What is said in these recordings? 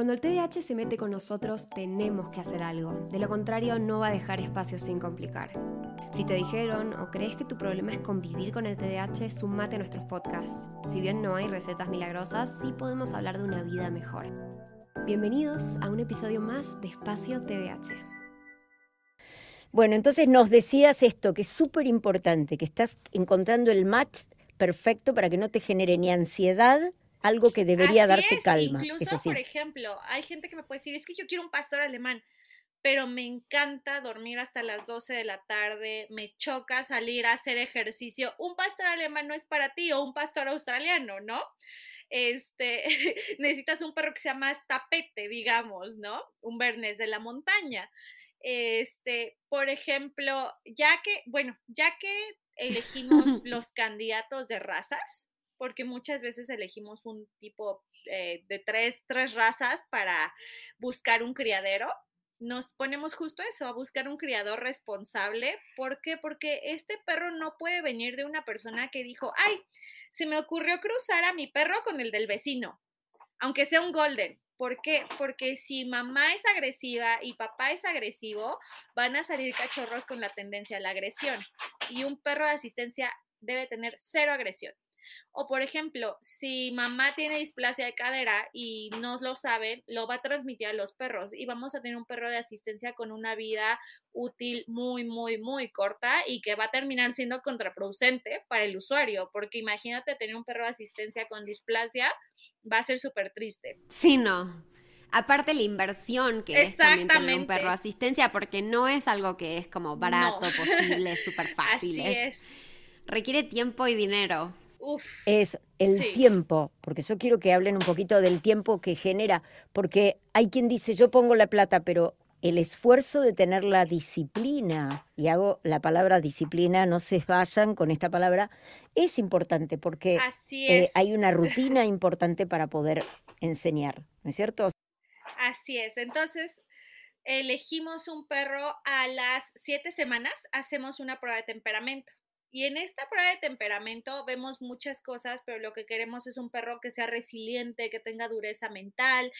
Cuando el TDAH se mete con nosotros, tenemos que hacer algo. De lo contrario, no va a dejar espacio sin complicar. Si te dijeron o crees que tu problema es convivir con el TDAH, sumate a nuestros podcasts. Si bien no hay recetas milagrosas, sí podemos hablar de una vida mejor. Bienvenidos a un episodio más de Espacio TDAH. Bueno, entonces nos decías esto, que es súper importante, que estás encontrando el match perfecto para que no te genere ni ansiedad algo que debería darte calma. Incluso, por ejemplo, hay gente que me puede decir, es que yo quiero un pastor alemán, pero me encanta dormir hasta las 12 de la tarde, me choca salir a hacer ejercicio. Un pastor alemán no es para ti o un pastor australiano, ¿no? Este, necesitas un perro que sea más tapete, digamos, ¿no? Un bernés de la montaña. Este, por ejemplo, ya que, bueno, ya que elegimos los candidatos de razas, porque muchas veces elegimos un tipo eh, de tres, tres razas para buscar un criadero. Nos ponemos justo eso, a buscar un criador responsable. ¿Por qué? Porque este perro no puede venir de una persona que dijo, ay, se me ocurrió cruzar a mi perro con el del vecino, aunque sea un golden. ¿Por qué? Porque si mamá es agresiva y papá es agresivo, van a salir cachorros con la tendencia a la agresión. Y un perro de asistencia debe tener cero agresión. O por ejemplo, si mamá tiene displasia de cadera y no lo saben, lo va a transmitir a los perros y vamos a tener un perro de asistencia con una vida útil muy, muy, muy corta y que va a terminar siendo contraproducente para el usuario, porque imagínate tener un perro de asistencia con displasia, va a ser súper triste. Sí, no. Aparte la inversión que es también tener un perro de asistencia, porque no es algo que es como barato, posible, súper fácil. Así es. Requiere tiempo y dinero es el tiempo, porque yo quiero que hablen un poquito del tiempo que genera, porque hay quien dice, yo pongo la plata, pero el esfuerzo de tener la disciplina, y hago la palabra disciplina, no se vayan con esta palabra, es importante porque eh, hay una rutina importante para poder enseñar, ¿no es cierto? Así es, entonces elegimos un perro a las siete semanas, hacemos una prueba de temperamento. Y en esta prueba de temperamento vemos muchas cosas, pero lo que queremos es un perro que sea resiliente, que tenga dureza mental,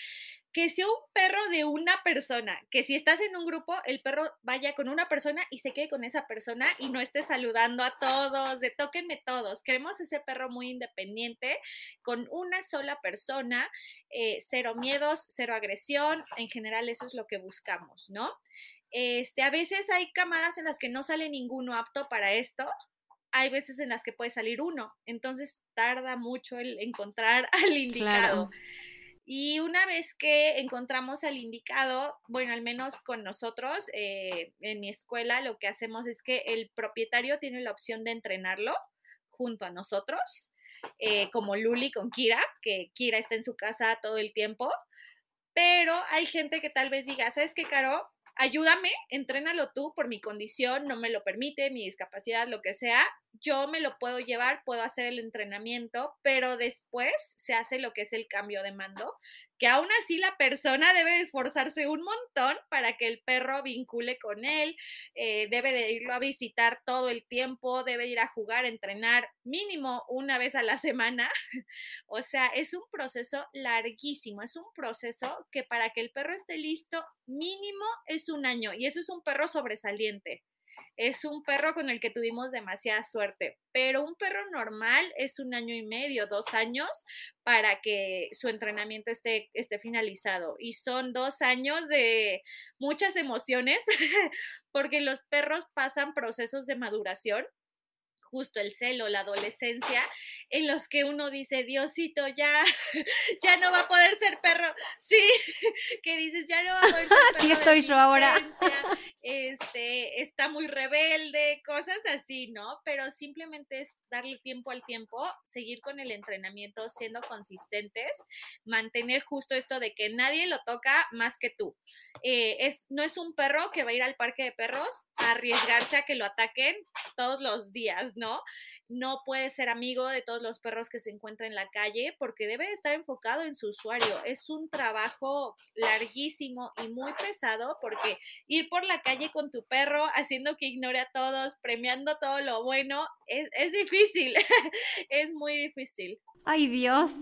que sea un perro de una persona, que si estás en un grupo, el perro vaya con una persona y se quede con esa persona y no esté saludando a todos, de tóquenme todos. Queremos ese perro muy independiente, con una sola persona, eh, cero miedos, cero agresión, en general eso es lo que buscamos, ¿no? Este, a veces hay camadas en las que no sale ninguno apto para esto, hay veces en las que puede salir uno, entonces tarda mucho el encontrar al indicado. Y una vez que encontramos al indicado, bueno, al menos con nosotros, eh, en mi escuela, lo que hacemos es que el propietario tiene la opción de entrenarlo junto a nosotros, eh, como Luli con Kira, que Kira está en su casa todo el tiempo. Pero hay gente que tal vez diga, ¿sabes qué, Caro? Ayúdame, entrénalo tú por mi condición, no me lo permite, mi discapacidad, lo que sea, yo me lo puedo llevar, puedo hacer el entrenamiento, pero después se hace lo que es el cambio de mando, que aún así la persona debe esforzarse un montón para que el perro vincule con él, eh, debe de irlo a visitar todo el tiempo, debe ir a jugar, entrenar mínimo una vez a la semana. o sea, es un proceso larguísimo, es un proceso que para que el perro esté listo, mínimo es un año y eso es un perro sobresaliente es un perro con el que tuvimos demasiada suerte, pero un perro normal es un año y medio, dos años para que su entrenamiento esté, esté finalizado. Y son dos años de muchas emociones, porque los perros pasan procesos de maduración justo el celo, la adolescencia, en los que uno dice, Diosito, ya, ya no va a poder ser perro. Sí, que dices, ya no va a poder ser perro. Sí, estoy yo ahora. Este, está muy rebelde, cosas así, ¿no? Pero simplemente es darle tiempo al tiempo, seguir con el entrenamiento siendo consistentes, mantener justo esto de que nadie lo toca más que tú. Eh, es, no es un perro que va a ir al parque de perros a arriesgarse a que lo ataquen todos los días, ¿no? No puede ser amigo de todos los perros que se encuentran en la calle porque debe estar enfocado en su usuario. Es un trabajo larguísimo y muy pesado porque ir por la calle con tu perro haciendo que ignore a todos, premiando todo lo bueno, es, es difícil, es muy difícil. Ay Dios.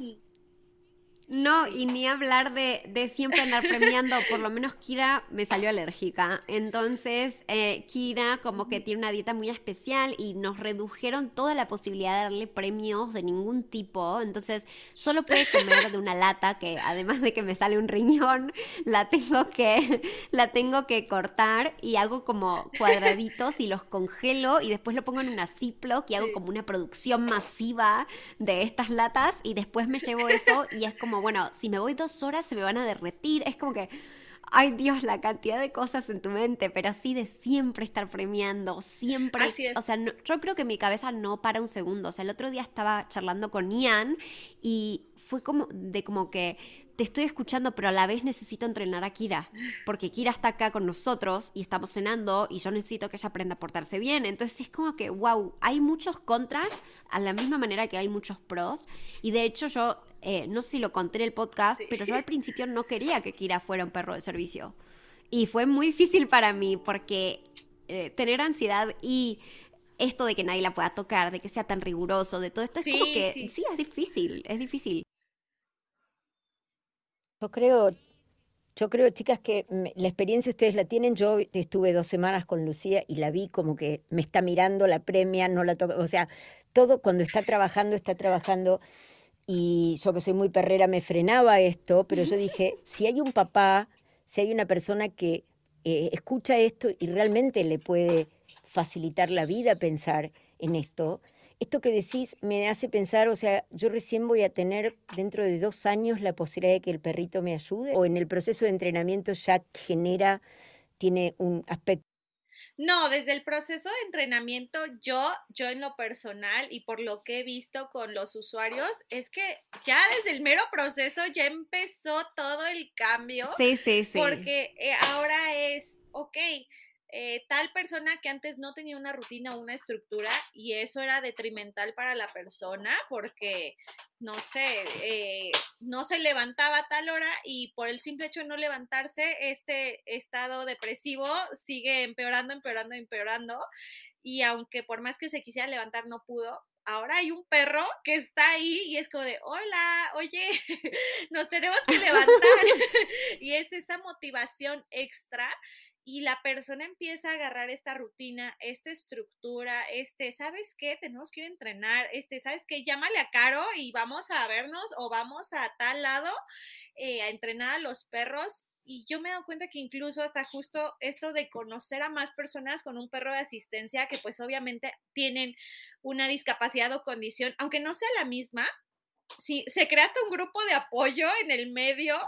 No, y ni hablar de, siempre andar premiando, por lo menos Kira me salió alérgica. Entonces, eh, Kira como que tiene una dieta muy especial y nos redujeron toda la posibilidad de darle premios de ningún tipo. Entonces, solo puede comer de una lata que además de que me sale un riñón, la tengo que, la tengo que cortar y hago como cuadraditos y los congelo y después lo pongo en una Ziploc y hago como una producción masiva de estas latas y después me llevo eso y es como bueno, si me voy dos horas se me van a derretir. Es como que, ay Dios, la cantidad de cosas en tu mente, pero sí de siempre estar premiando, siempre. Así es. O sea, yo creo que mi cabeza no para un segundo. O sea, el otro día estaba charlando con Ian y fue como de como que te estoy escuchando, pero a la vez necesito entrenar a Kira, porque Kira está acá con nosotros y estamos cenando y yo necesito que ella aprenda a portarse bien. Entonces es como que, wow, hay muchos contras a la misma manera que hay muchos pros. Y de hecho yo, eh, no sé si lo conté en el podcast, pero yo al principio no quería que Kira fuera un perro de servicio. Y fue muy difícil para mí porque eh, tener ansiedad y esto de que nadie la pueda tocar, de que sea tan riguroso, de todo esto, es como que sí. sí, es difícil, es difícil. Yo creo, yo creo, chicas, que la experiencia ustedes la tienen. Yo estuve dos semanas con Lucía y la vi como que me está mirando, la premia, no la toca. O sea, todo cuando está trabajando, está trabajando. Y yo que soy muy perrera me frenaba esto, pero yo dije, si hay un papá, si hay una persona que eh, escucha esto y realmente le puede facilitar la vida pensar en esto, esto que decís me hace pensar, o sea, yo recién voy a tener dentro de dos años la posibilidad de que el perrito me ayude, o en el proceso de entrenamiento ya genera, tiene un aspecto. No, desde el proceso de entrenamiento, yo, yo en lo personal y por lo que he visto con los usuarios, es que ya desde el mero proceso ya empezó todo el cambio. Sí, sí, sí. Porque eh, ahora es, ok, eh, tal persona que antes no tenía una rutina o una estructura y eso era detrimental para la persona porque, no sé, eh, no se levantaba a tal hora y por el simple hecho de no levantarse, este estado depresivo sigue empeorando, empeorando, empeorando. Y aunque por más que se quisiera levantar no pudo, ahora hay un perro que está ahí y es como de, hola, oye, nos tenemos que levantar. y es esa motivación extra y la persona empieza a agarrar esta rutina, esta estructura, este, ¿sabes qué? Tenemos que ir a entrenar, este, ¿sabes qué? Llámale a Caro y vamos a vernos o vamos a tal lado eh, a entrenar a los perros. Y yo me he dado cuenta que incluso hasta justo esto de conocer a más personas con un perro de asistencia que pues obviamente tienen una discapacidad o condición, aunque no sea la misma, si se crea hasta un grupo de apoyo en el medio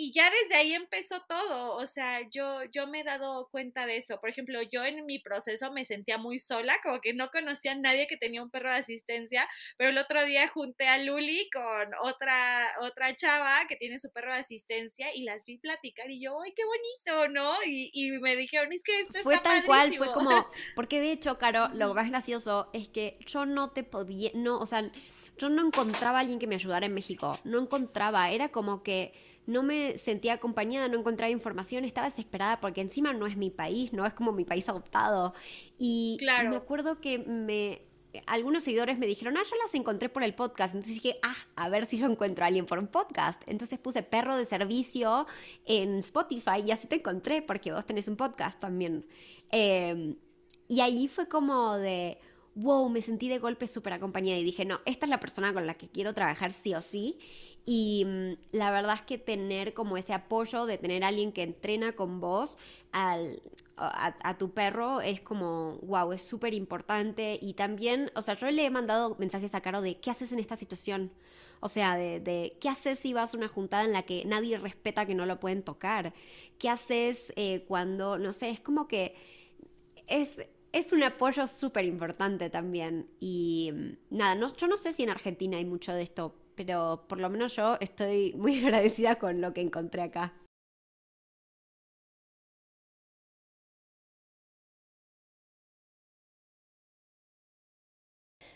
y ya desde ahí empezó todo, o sea, yo, yo me he dado cuenta de eso. Por ejemplo, yo en mi proceso me sentía muy sola, como que no conocía a nadie que tenía un perro de asistencia, pero el otro día junté a Luli con otra, otra chava que tiene su perro de asistencia y las vi platicar y yo, ¡ay, qué bonito! ¿no? Y, y me dijeron, es que esto fue está tal cual, fue como, porque de hecho, Caro, lo más gracioso es que yo no te podía, no, o sea, yo no encontraba a alguien que me ayudara en México, no encontraba, era como que no me sentía acompañada, no encontraba información, estaba desesperada porque encima no es mi país, no es como mi país adoptado. Y me acuerdo que me algunos seguidores me dijeron, ah, yo las encontré por el podcast. Entonces dije, ah, a ver si yo encuentro a alguien por un podcast. Entonces puse perro de servicio en Spotify y así te encontré porque vos tenés un podcast también. Em, y ahí fue como de, wow, me sentí de golpe súper acompañada y dije, no, esta es la persona con la que quiero trabajar sí o sí. Y mm, la verdad es que tener como ese apoyo de tener a alguien que entrena con vos al, a, tu perro es como, wow, es súper importante. Y también, o sea, yo le he mandado mensajes a Caro de qué haces en esta situación. O sea, de, de, qué haces si vas a una juntada en la que nadie respeta que no lo pueden tocar. ¿Qué haces eh, cuando, no sé, es como que es, es un apoyo súper importante también. Y mm, nada, no, yo no sé si en Argentina hay mucho de esto, pero por lo menos yo estoy muy agradecida con lo que encontré acá.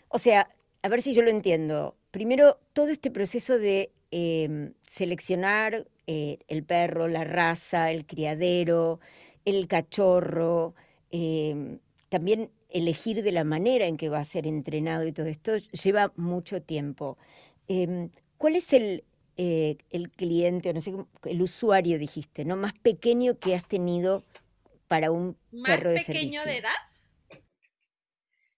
O sea, a ver si yo lo entiendo. Primero, todo este proceso de em, seleccionar eh, el perro, la raza, el criadero, el cachorro, em, también elegir de la manera en que va a ser entrenado y todo esto lleva mucho tiempo. Em, ¿Cuál es el, eh, el cliente, no sé, el usuario dijiste, ¿no? Más pequeño que has tenido para un perro de pequeño de edad?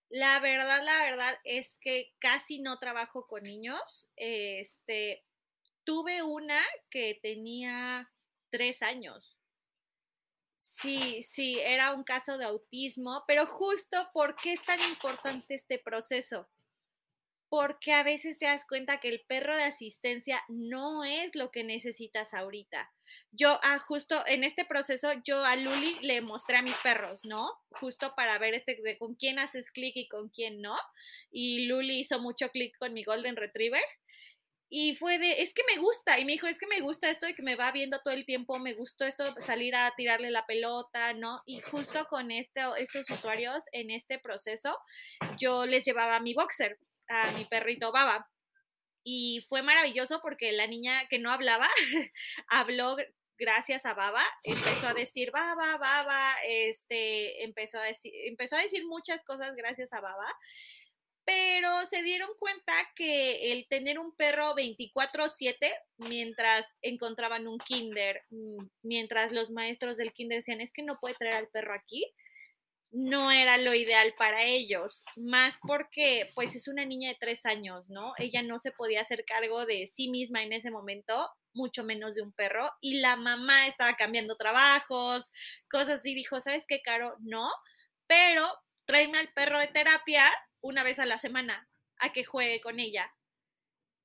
La verdad, la verdad es que casi no trabajo con niños. Este, tuve una que tenía tres años. Sí, sí, era un caso de autismo, pero justo ¿por qué es tan importante este proceso? Porque a veces te das cuenta que el perro de asistencia no es lo que necesitas ahorita. Yo, ah, justo en este proceso, yo a Luli le mostré a mis perros, ¿no? Justo para ver este, de con quién haces clic y con quién no. Y Luli hizo mucho clic con mi Golden Retriever. Y fue de, es que me gusta. Y me dijo, es que me gusta esto y que me va viendo todo el tiempo. Me gustó esto, salir a tirarle la pelota, ¿no? Y justo con este, estos usuarios en este proceso, yo les llevaba mi boxer, a mi perrito Baba. Y fue maravilloso porque la niña que no hablaba habló gracias a Baba, empezó a decir Baba, Baba, este, empezó a decir, empezó a decir muchas cosas gracias a Baba, pero se dieron cuenta que el tener un perro 24/7 mientras encontraban un kinder, mm, mientras los maestros del kinder decían, es que no puede traer al perro aquí, no era lo ideal para ellos, más porque pues es una niña de tres años, ¿no? Ella no se podía hacer cargo de sí misma en ese momento, mucho menos de un perro, y la mamá estaba cambiando trabajos, cosas así, dijo, ¿sabes qué, Caro? No, pero tráeme al perro de terapia una vez a la semana a que juegue con ella.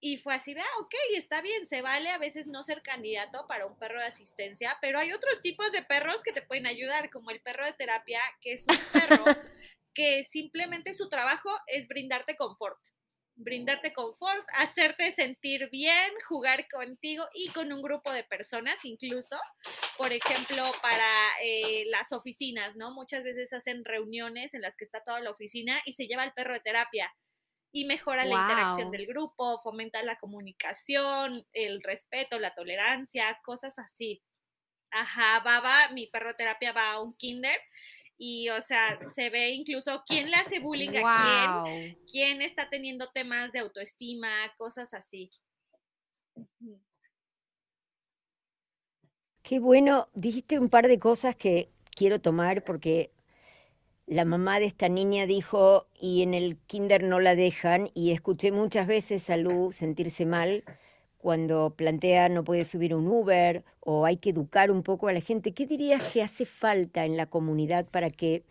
Y fue así de, ah, ok, está bien, se vale a veces no ser candidato para un perro de asistencia, pero hay otros tipos de perros que te pueden ayudar, como el perro de terapia, que es un perro que simplemente su trabajo es brindarte confort. Brindarte confort, hacerte sentir bien, jugar contigo y con un grupo de personas, incluso, por ejemplo, para eh, las oficinas, ¿no? Muchas veces hacen reuniones en las que está toda la oficina y se lleva el perro de terapia y mejora la interacción del grupo, fomenta la comunicación, el respeto, la tolerancia, cosas así. Ajá, Baba, mi perroterapia va a un kinder y, o sea, se ve incluso quién le hace bullying a quién, quién está teniendo temas de autoestima, cosas así. Qué bueno, dijiste un par de cosas que quiero tomar porque la mamá de esta niña dijo, y en el kinder no la dejan, y escuché muchas veces a Lu sentirse mal cuando plantea no puede subir un Uber o hay que educar un poco a la gente. ¿Qué dirías que hace falta en la comunidad para que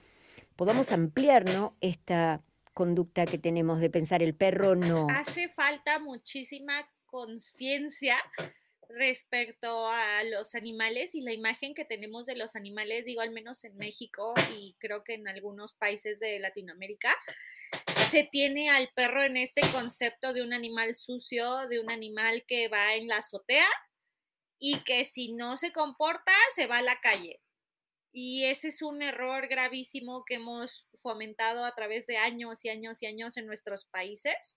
podamos ampliar esta conducta que tenemos de pensar el perro no? Hace falta muchísima conciencia respecto a los animales y la imagen que tenemos de los animales, digo al menos en México y creo que en algunos países de Latinoamérica, se tiene al perro en este concepto de un animal sucio, de un animal que va en la azotea y que si no se comporta se va a la calle. Y ese es un error gravísimo que hemos fomentado a través de años y años y años en nuestros países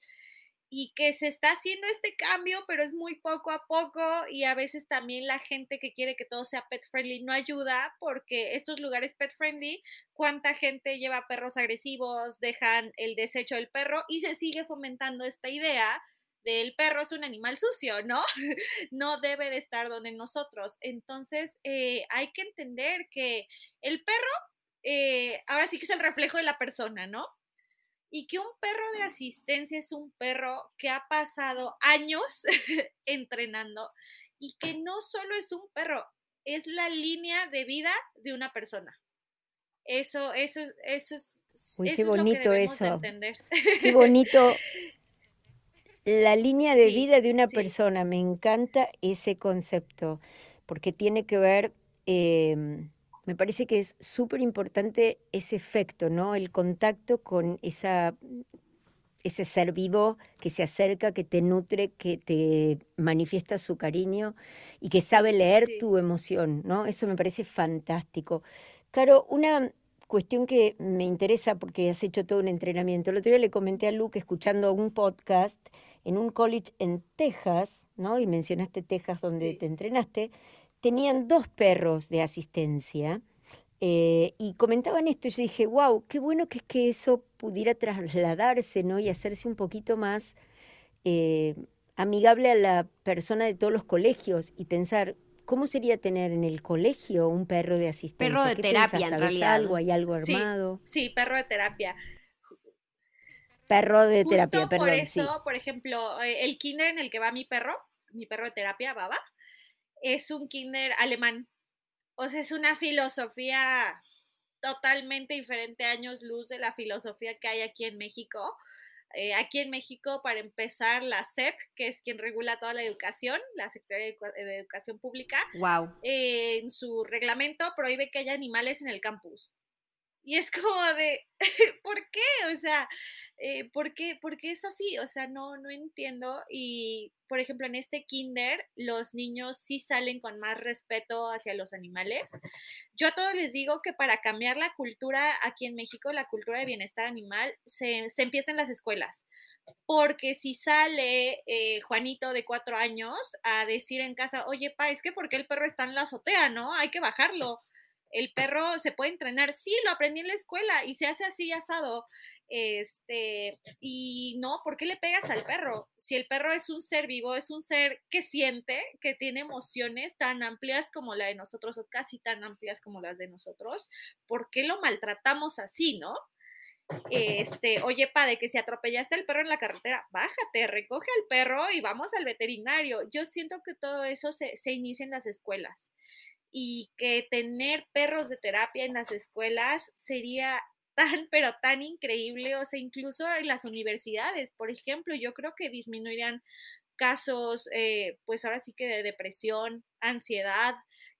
y que se está haciendo este cambio, pero es muy poco a poco y a veces también la gente que quiere que todo sea pet friendly no ayuda porque estos lugares pet friendly, cuánta gente lleva perros agresivos, dejan el desecho del perro y se sigue fomentando esta idea del perro es un animal sucio, ¿no? no debe de estar donde nosotros. Entonces, eh, hay que entender que el perro, eh, ahora sí que es el reflejo de la persona, ¿no? Y que un perro de asistencia es un perro que ha pasado años entrenando y que no solo es un perro, es la línea de vida de una persona. Eso, eso, eso es, Uy, qué bonito eso. Entender. Qué bonito. La línea de vida de una persona, me encanta ese concepto, porque tiene que ver em, me parece que es súper importante ese efecto, ¿no? El contacto con esa, ese ser vivo que se acerca, que te nutre, que te manifiesta su cariño y que sabe leer tu emoción, ¿no? Eso me parece fantástico. Caro, una cuestión que me interesa porque has hecho todo un entrenamiento. El otro día le comenté a Luke escuchando un podcast en un college en Texas, ¿no? Y mencionaste Texas donde te entrenaste tenían dos perros de asistencia eh, y comentaban esto y yo dije, wow, qué bueno que es que eso pudiera trasladarse ¿no? y hacerse un poquito más eh, amigable a la persona de todos los colegios y pensar, ¿cómo sería tener en el colegio un perro de asistencia? Perro de terapia, en realidad. algo? ¿Hay algo armado? Sí, perro de terapia. Perro de terapia, perdón. Por eso, por ejemplo, eh, el kinder en el que va mi perro, mi perro de terapia, Baba, es un kinder alemán. O sea, es una filosofía totalmente diferente, años luz de la filosofía que hay aquí en México. Eh, aquí en México, para empezar, la SEP, que es quien regula toda la educación, la Secretaría de, Educación Pública, wow. Eh, en su reglamento prohíbe que haya animales en el campus. Y es como de, ¿por qué? O sea, eh, ¿por, qué, es así? O sea, no, no entiendo. Y, por ejemplo, en este kinder, los niños sí salen con más respeto hacia los animales. Yo a todos les digo que para cambiar la cultura aquí en México, la cultura de bienestar animal, se, se empieza en las escuelas. Porque si sale eh, Juanito de cuatro años a decir en casa, oye, pa, es que porque el perro está en la azotea, ¿no? Hay que bajarlo el perro se puede entrenar, sí, lo aprendí en la escuela y se hace así asado. Este, y no, ¿por qué le pegas al perro? Si el perro es un ser vivo, es un ser que siente, que tiene emociones tan amplias como la de nosotros o casi tan amplias como las de nosotros, ¿por qué lo maltratamos así, no? Este, oye, padre, que si atropellaste al perro en la carretera, bájate, recoge al perro y vamos al veterinario. Yo siento que todo eso se, se inicia en las escuelas y que tener perros de terapia en las escuelas sería tan, pero tan increíble, o sea, incluso en las universidades, por ejemplo, yo creo que disminuirían casos, eh, pues ahora sí que de depresión, ansiedad,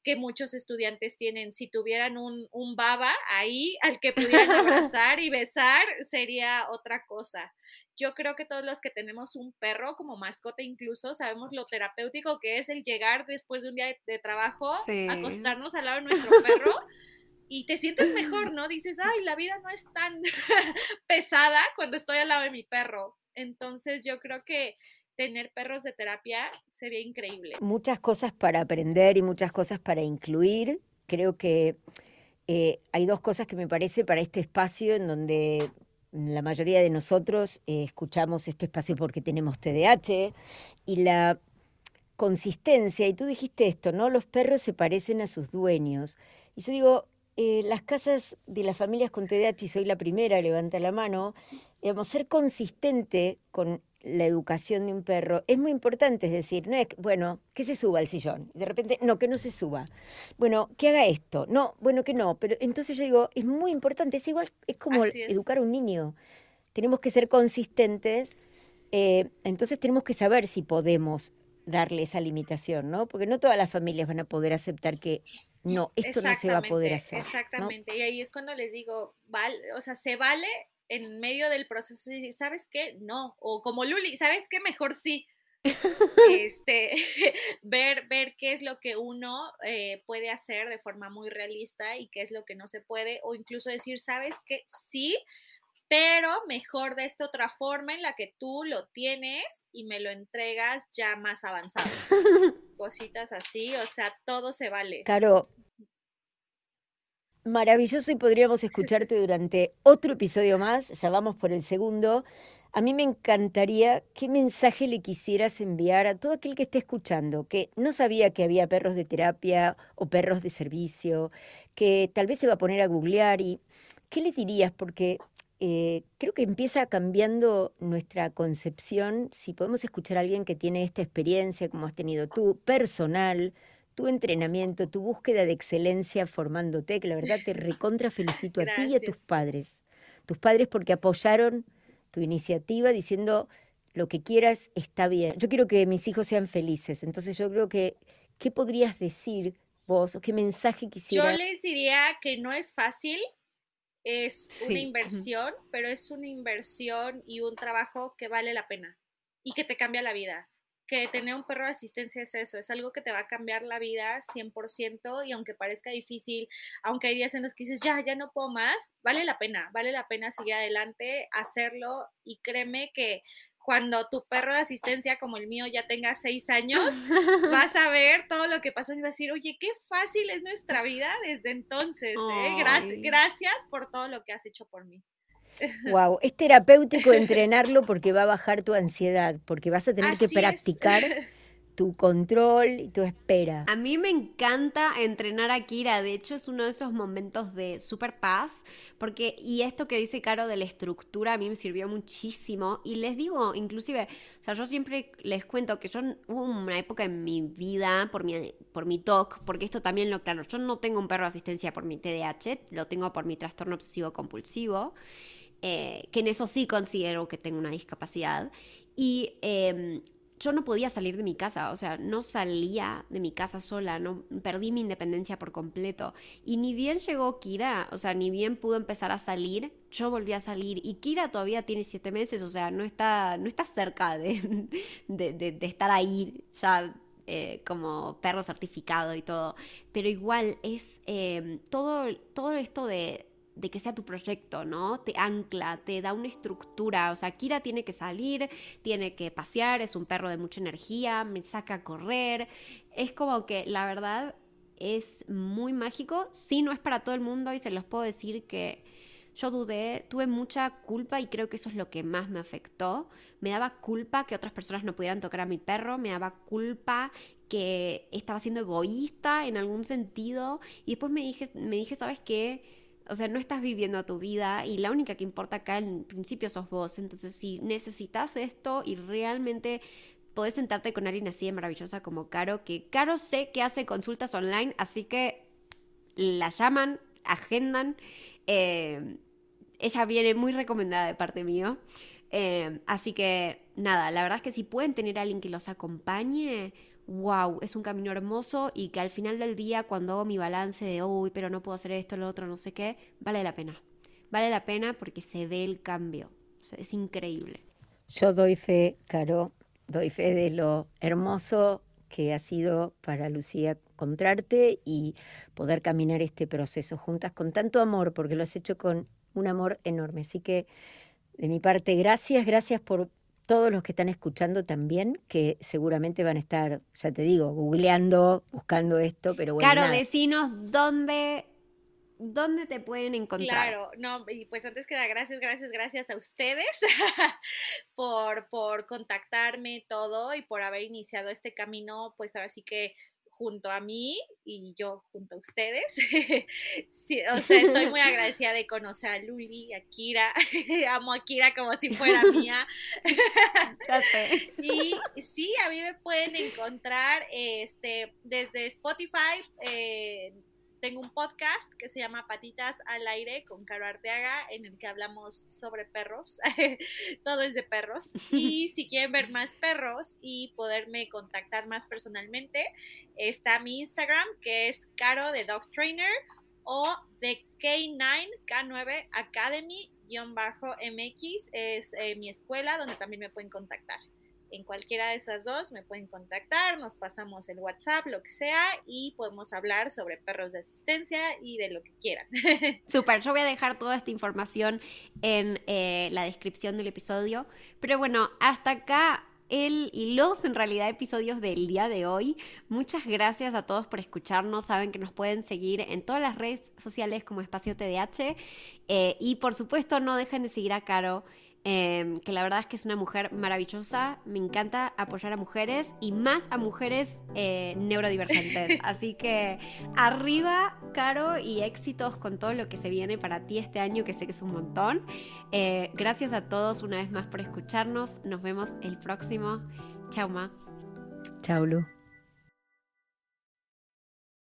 que muchos estudiantes tienen. Si tuvieran un, un baba ahí al que pudieran abrazar y besar, sería otra cosa. Yo creo que todos los que tenemos un perro como mascota incluso sabemos lo terapéutico que es el llegar después de un día de, trabajo, acostarnos al lado de nuestro perro y te sientes mejor, ¿no? Dices, ay, la vida no es tan pesada cuando estoy al lado de mi perro. Entonces yo creo que tener perros de terapia sería increíble. Muchas cosas para aprender y muchas cosas para incluir. Creo que eh, hay dos cosas que me parece para este espacio en donde la mayoría de nosotros eh, escuchamos este espacio porque tenemos TDAH y la consistencia, y tú dijiste esto, ¿no? Los perros se parecen a sus dueños. Y yo digo, eh, las casas de las familias con TDAH, y soy la primera, levanta la mano, digamos, ser consistente con la educación de un perro es muy importante, es decir, no es, bueno, que se suba al sillón, de repente, no, que no se suba, bueno, que haga esto, no, bueno, que no, pero entonces yo digo, es muy importante, es igual, es como educar a un niño, tenemos que ser consistentes, eh, entonces tenemos que saber si podemos darle esa limitación, ¿no? Porque no todas las familias van a poder aceptar que no, esto no se va a poder hacer. Exactamente, y ahí es cuando les digo, vale, o sea, se vale en medio del proceso y ¿sabes qué? No. O como Luli, ¿sabes qué? Mejor sí. este, ver, ver qué es lo que uno eh, puede hacer de forma muy realista y qué es lo que no se puede, o incluso decir, ¿sabes qué? Sí, pero mejor de esta otra forma en la que tú lo tienes y me lo entregas ya más avanzado. Cositas así, o sea, todo se vale. Claro, Maravilloso y podríamos escucharte durante otro episodio más, ya vamos por el segundo. A mí me encantaría qué mensaje le quisieras enviar a todo aquel que esté escuchando, que no sabía que había perros de terapia o perros de servicio, que tal vez se va a poner a googlear y ¿qué le dirías? Porque eh, creo que empieza cambiando nuestra concepción si podemos escuchar a alguien que tiene esta experiencia como has tenido tú, personal, tu entrenamiento, tu búsqueda de excelencia formándote, que la verdad te recontra felicito a ti y a tus padres. Tus padres porque apoyaron tu iniciativa diciendo lo que quieras está bien. Yo quiero que mis hijos sean felices, entonces yo creo que, ¿qué podrías decir vos o qué mensaje quisieras? Yo les diría que no es fácil, es una inversión, pero es una inversión y un trabajo que vale la pena y que te cambia la vida que tener un perro de asistencia es eso, es algo que te va a cambiar la vida 100% y aunque parezca difícil, aunque hay días en los que dices, ya, ya no puedo más, vale la pena, vale la pena seguir adelante, hacerlo y créeme que cuando tu perro de asistencia como el mío ya tenga seis años, vas a ver todo lo que pasó y vas a decir, oye, qué fácil es nuestra vida desde entonces. ¿eh? gracias por todo lo que has hecho por mí. Wow, es terapéutico entrenarlo porque va a bajar tu ansiedad, porque vas a tener que practicar tu control y tu espera. A mí me encanta entrenar a Kira, de hecho es uno de esos momentos de super paz, porque y esto que dice Caro de la estructura a mí me sirvió muchísimo y les digo, inclusive, o sea, yo siempre les cuento que yo hubo una época en mi vida por mi por mi TOC, porque esto también lo claro, yo no tengo un perro de asistencia por mi TDAH, lo tengo por mi trastorno obsesivo compulsivo. Eh, que en eso sí considero que tengo una discapacidad. Y em, yo no podía salir de mi casa, o sea, no salía de mi casa sola, no perdí mi independencia por completo. Y ni bien llegó Kira, o sea, ni bien pudo empezar a salir, yo volví a salir. Y Kira todavía tiene siete meses, o sea, no está, no está cerca de, de, estar ahí ya eh, como perro certificado y todo. Pero igual es em, todo, todo esto de de que sea tu proyecto, ¿no? Te ancla, te da una estructura. O sea, Kira tiene que salir, tiene que pasear, es un perro de mucha energía, me saca a correr. Es como que la verdad es muy mágico. Sí, no es para todo el mundo y se los puedo decir que yo dudé, tuve mucha culpa y creo que eso es lo que más me afectó. Me daba culpa que otras personas no pudieran tocar a mi perro, me daba culpa que estaba siendo egoísta en algún sentido y después me dije, me dije, ¿sabes qué? O sea, no estás viviendo tu vida y la única que importa acá en principio sos vos. Entonces, si necesitas esto y realmente podés sentarte con alguien así de maravillosa como Caro, que Caro sé que hace consultas online, así que la llaman, agendan. Eh, ella viene muy recomendada de parte mío. Eh, así que nada, la verdad es que si pueden tener a alguien que los acompañe, wow, es un camino hermoso y que al final del día, cuando hago mi balance de, uy, pero no puedo hacer esto, lo otro, no sé qué, vale la pena. Vale la pena porque se ve el cambio. es increíble. Yo doy fe, Caro, doy fe de lo hermoso que ha sido para Lucía encontrarte y poder caminar este proceso juntas con tanto amor, porque lo has hecho con un amor enorme. Así que, de mi parte, gracias, gracias por todos los que están escuchando también, que seguramente van a estar, ya te digo, googleando, buscando esto, pero bueno. Claro, decinos dónde, dónde te pueden encontrar. Claro, no, y pues antes que nada, gracias, gracias, gracias a ustedes por, por contactarme todo y por haber iniciado este camino, pues ahora sí que junto a mí y yo junto a ustedes. o sea, estoy muy agradecida de conocer a Luli, a Kira. Amo a Kira como si fuera mía. ya sé. Y sí, a mí me pueden encontrar este, desde Spotify. Eh, tengo un podcast que se llama Patitas al Aire con Caro Arteaga, en el que hablamos sobre perros. Todo es de perros. Y si quieren ver más perros y poderme contactar más personalmente, está mi Instagram, que es Caro de Dog Trainer o de K9, K9 Academy-MX. Es eh, mi escuela donde también me pueden contactar en cualquiera de esas dos me pueden contactar, nos pasamos el WhatsApp, lo que sea, y podemos hablar sobre perros de asistencia y de lo que quieran. Súper, yo voy a dejar toda esta información en eh, la descripción del episodio. Pero bueno, hasta acá el y los en realidad episodios del día de hoy. Muchas gracias a todos por escucharnos. Saben que nos pueden seguir en todas las redes sociales como Espacio TDH. Eh, y por supuesto, no dejen de seguir a Caro Em, que la verdad es que es una mujer maravillosa, me encanta apoyar a mujeres y más a mujeres eh, neurodivergentes. Así que arriba, Caro, y éxitos con todo lo que se viene para ti este año, que sé que es un montón. Eh, gracias a todos una vez más por escucharnos, nos vemos el próximo. Chau, Ma. Chau, Lu.